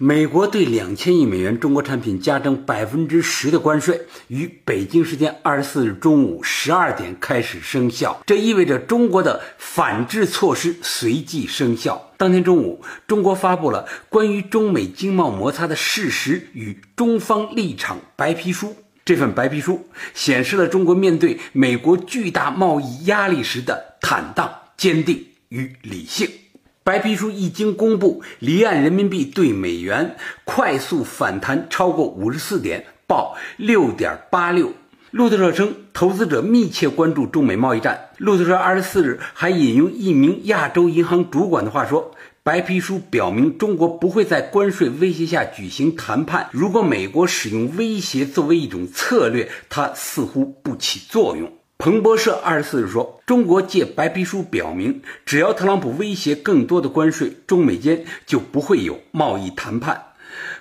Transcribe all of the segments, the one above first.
美国对两千亿美元中国产品加征百分之十的关税，于北京时间二十四日中午十二点开始生效。这意味着中国的反制措施随即生效。当天中午，中国发布了关于中美经贸摩擦的事实与中方立场白皮书。这份白皮书显示了中国面对美国巨大贸易压力时的坦荡、坚定与理性。白皮书一经公布，离岸人民币对美元快速反弹超过五十四点，报六点八六。路透社称，投资者密切关注中美贸易战。路透社二十四日还引用一名亚洲银行主管的话说：“白皮书表明，中国不会在关税威胁下举行谈判。如果美国使用威胁作为一种策略，它似乎不起作用。”彭博社二十四日说，中国借白皮书表明，只要特朗普威胁更多的关税，中美间就不会有贸易谈判。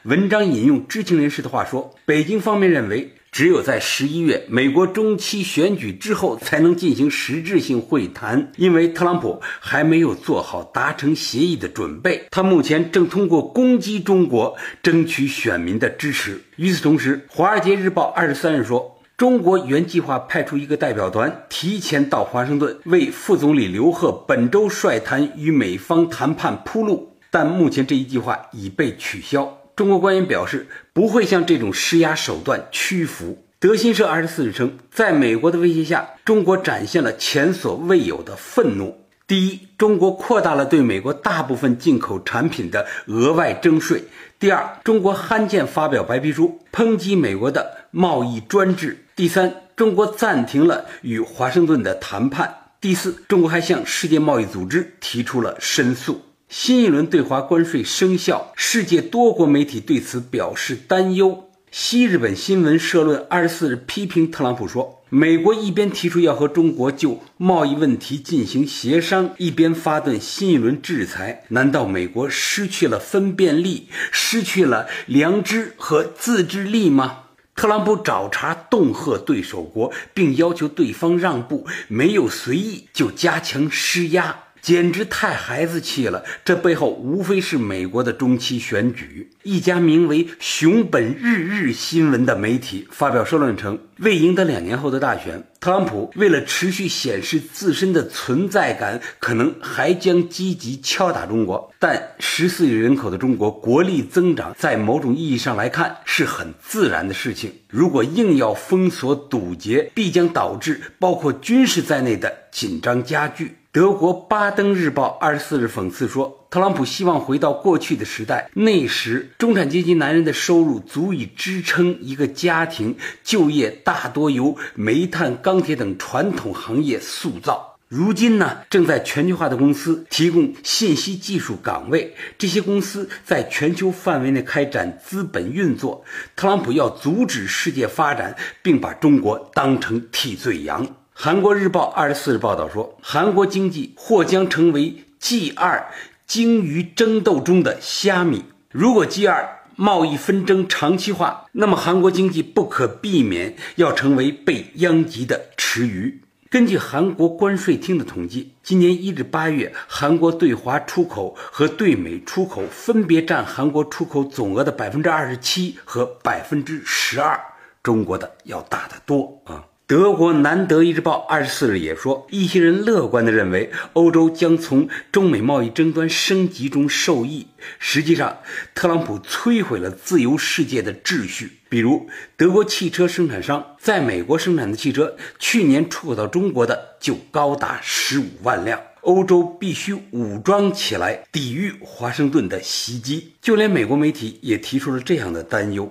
文章引用知情人士的话说，北京方面认为，只有在十一月美国中期选举之后才能进行实质性会谈，因为特朗普还没有做好达成协议的准备，他目前正通过攻击中国争取选民的支持。与此同时，《华尔街日报》二十三日说。中国原计划派出一个代表团提前到华盛顿，为副总理刘鹤本周率团与美方谈判铺路，但目前这一计划已被取消。中国官员表示不会向这种施压手段屈服。德新社二十四日称，在美国的威胁下，中国展现了前所未有的愤怒。第一，中国扩大了对美国大部分进口产品的额外征税；第二，中国罕见发表白皮书抨击美国的贸易专制。第三，中国暂停了与华盛顿的谈判。第四，中国还向世界贸易组织提出了申诉。新一轮对华关税生效，世界多国媒体对此表示担忧。西日本新闻社论二十四日批评特朗普说，美国一边提出要和中国就贸易问题进行协商，一边发动新一轮制裁，难道美国失去了分辨力，失去了良知和自制力吗？特朗普找茬恫吓对手国，并要求对方让步，没有随意就加强施压。简直太孩子气了！这背后无非是美国的中期选举。一家名为“熊本日日新闻”的媒体发表社论称，为赢得两年后的大选，特朗普为了持续显示自身的存在感，可能还将积极敲打中国。但十四亿人口的中国国力增长，在某种意义上来看是很自然的事情。如果硬要封锁堵截，必将导致包括军事在内的紧张加剧。德国巴登日报二十四日讽刺说，特朗普希望回到过去的时代，那时中产阶级男人的收入足以支撑一个家庭，就业大多由煤炭、钢铁等传统行业塑造。如今呢，正在全球化的公司提供信息技术岗位，这些公司在全球范围内开展资本运作。特朗普要阻止世界发展，并把中国当成替罪羊。韩国日报二十四日报道说，韩国经济或将成为 G 二鲸鱼争斗中的虾米。如果 G 二贸易纷争长期化，那么韩国经济不可避免要成为被殃及的池鱼。根据韩国关税厅的统计，今年一至八月，韩国对华出口和对美出口分别占韩国出口总额的百分之二十七和百分之十二，中国的要大得多啊。德国南德意志报二十四日也说，一些人乐观地认为，欧洲将从中美贸易争端升级中受益。实际上，特朗普摧毁了自由世界的秩序。比如，德国汽车生产商在美国生产的汽车，去年出口到中国的就高达十五万辆。欧洲必须武装起来，抵御华盛顿的袭击。就连美国媒体也提出了这样的担忧。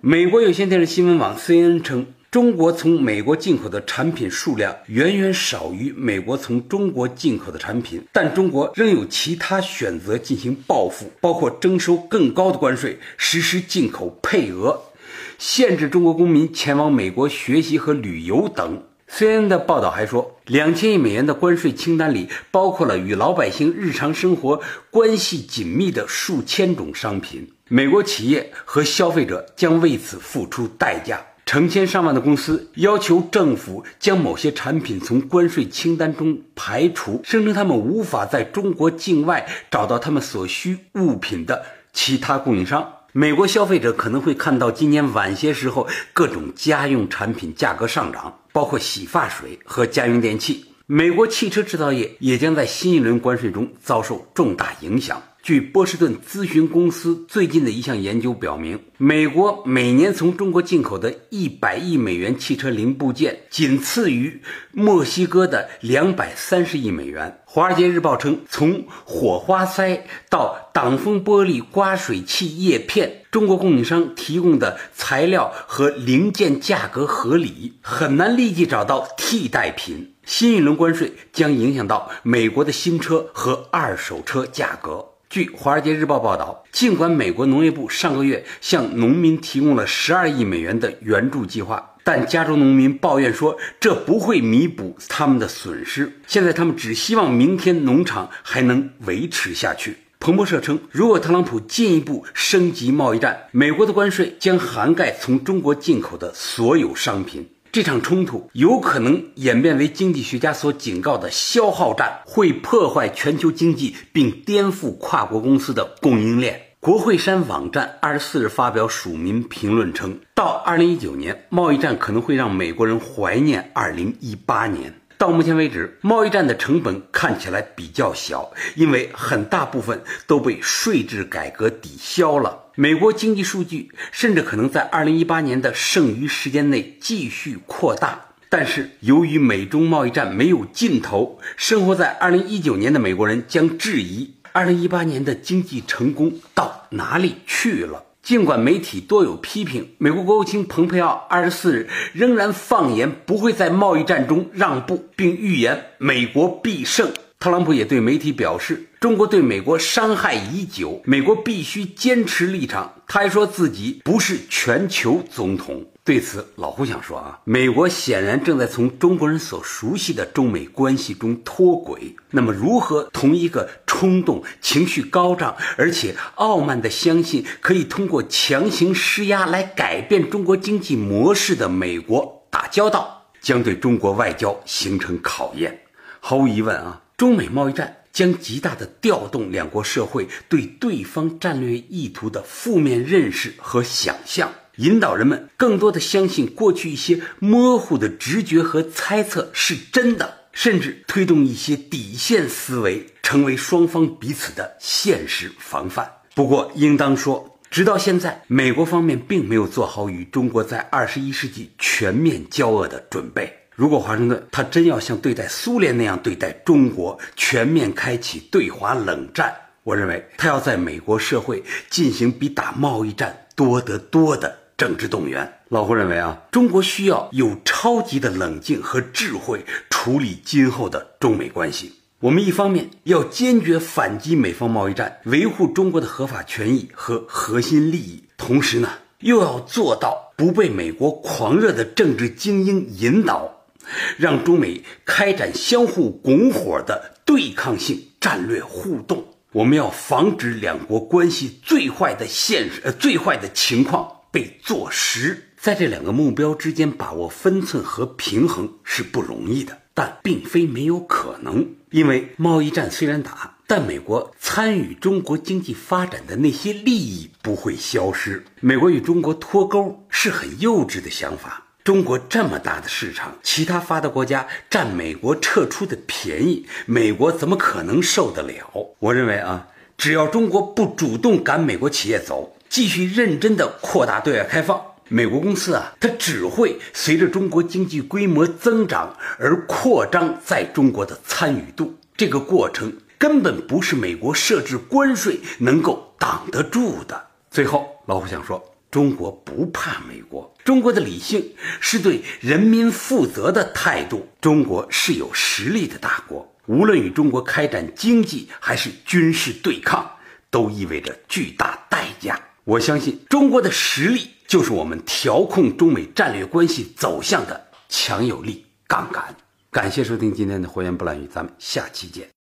美国有线电视新闻网 CNN 称。中国从美国进口的产品数量远远少于美国从中国进口的产品，但中国仍有其他选择进行报复，包括征收更高的关税、实施进口配额、限制中国公民前往美国学习和旅游等。CNN 的报道还说，两千亿美元的关税清单里包括了与老百姓日常生活关系紧密的数千种商品，美国企业和消费者将为此付出代价。成千上万的公司要求政府将某些产品从关税清单中排除，声称他们无法在中国境外找到他们所需物品的其他供应商。美国消费者可能会看到今年晚些时候各种家用产品价格上涨，包括洗发水和家用电器。美国汽车制造业也将在新一轮关税中遭受重大影响。据波士顿咨询公司最近的一项研究表明，美国每年从中国进口的一百亿美元汽车零部件，仅次于墨西哥的两百三十亿美元。《华尔街日报》称，从火花塞到挡风玻璃、刮水器叶片，中国供应商提供的材料和零件价格合理，很难立即找到替代品。新一轮关税将影响到美国的新车和二手车价格。据《华尔街日报》报道，尽管美国农业部上个月向农民提供了十二亿美元的援助计划，但加州农民抱怨说，这不会弥补他们的损失。现在他们只希望明天农场还能维持下去。彭博社称，如果特朗普进一步升级贸易战，美国的关税将涵盖从中国进口的所有商品。这场冲突有可能演变为经济学家所警告的消耗战，会破坏全球经济并颠覆跨国公司的供应链。国会山网站二十四日发表署名评论称，到二零一九年，贸易战可能会让美国人怀念二零一八年。到目前为止，贸易战的成本看起来比较小，因为很大部分都被税制改革抵消了。美国经济数据甚至可能在2018年的剩余时间内继续扩大。但是，由于美中贸易战没有尽头，生活在2019年的美国人将质疑2018年的经济成功到哪里去了。尽管媒体多有批评，美国国务卿蓬佩奥二十四日仍然放言不会在贸易战中让步，并预言美国必胜。特朗普也对媒体表示，中国对美国伤害已久，美国必须坚持立场。他还说自己不是全球总统。对此，老胡想说啊，美国显然正在从中国人所熟悉的中美关系中脱轨。那么，如何同一个冲动、情绪高涨，而且傲慢地相信可以通过强行施压来改变中国经济模式的美国打交道，将对中国外交形成考验。毫无疑问啊，中美贸易战将极大地调动两国社会对对方战略意图的负面认识和想象。引导人们更多的相信过去一些模糊的直觉和猜测是真的，甚至推动一些底线思维成为双方彼此的现实防范。不过，应当说，直到现在，美国方面并没有做好与中国在二十一世纪全面交恶的准备。如果华盛顿他真要像对待苏联那样对待中国，全面开启对华冷战，我认为他要在美国社会进行比打贸易战多得多的。政治动员，老胡认为啊，中国需要有超级的冷静和智慧处理今后的中美关系。我们一方面要坚决反击美方贸易战，维护中国的合法权益和核心利益，同时呢，又要做到不被美国狂热的政治精英引导，让中美开展相互拱火的对抗性战略互动。我们要防止两国关系最坏的现实，呃，最坏的情况。被坐实，在这两个目标之间把握分寸和平衡是不容易的，但并非没有可能。因为贸易战虽然打，但美国参与中国经济发展的那些利益不会消失。美国与中国脱钩是很幼稚的想法。中国这么大的市场，其他发达国家占美国撤出的便宜，美国怎么可能受得了？我认为啊，只要中国不主动赶美国企业走。继续认真的扩大对外开放，美国公司啊，它只会随着中国经济规模增长而扩张在中国的参与度。这个过程根本不是美国设置关税能够挡得住的。最后，老虎想说，中国不怕美国，中国的理性是对人民负责的态度。中国是有实力的大国，无论与中国开展经济还是军事对抗，都意味着巨大代价。我相信中国的实力就是我们调控中美战略关系走向的强有力。杠杆。感谢收听今天的火言不乱语，咱们下期见。